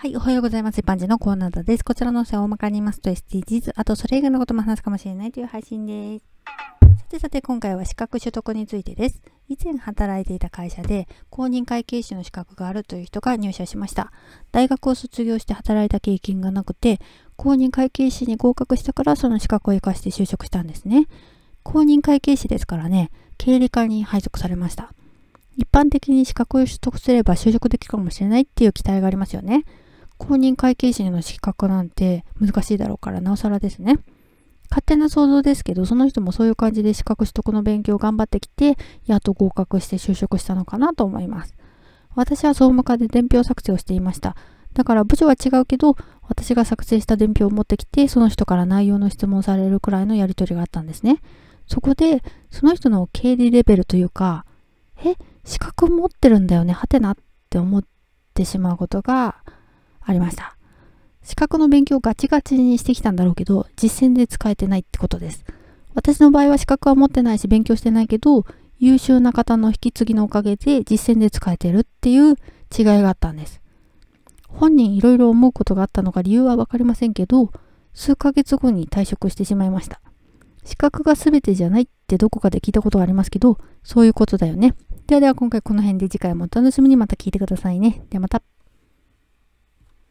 はい、おはようございます。一般人のコーナーです。こちらの音声を大まかに言いますと SDGs、あとそれ以外のことも話すかもしれないという配信です。さてさて今回は資格取得についてです。以前働いていた会社で公認会計士の資格があるという人が入社しました。大学を卒業して働いた経験がなくて、公認会計士に合格したからその資格を活かして就職したんですね。公認会計士ですからね、経理課に配属されました。一般的に資格を取得すれば就職できるかもしれないっていう期待がありますよね。公認会計士の資格なんて難しいだろうからなおさらですね。勝手な想像ですけど、その人もそういう感じで資格取得の勉強を頑張ってきて、やっと合格して就職したのかなと思います。私は総務課で伝票作成をしていました。だから部署は違うけど、私が作成した伝票を持ってきて、その人から内容の質問されるくらいのやり取りがあったんですね。そこで、その人の経理レベルというか、え、資格持ってるんだよね、はてなって思ってしまうことがありました。資格の勉強をガチガチにしてきたんだろうけど、実践で使えてないってことです。私の場合は資格は持ってないし勉強してないけど、優秀な方の引き継ぎのおかげで実践で使えてるっていう違いがあったんです。本人いろいろ思うことがあったのか理由はわかりませんけど、数ヶ月後に退職してしまいました。資格が全てじゃないってどこかで聞いたことがありますけど、そういうことだよね。ではでは今回この辺で次回もお楽しみにまた聞いてくださいね。ではまた。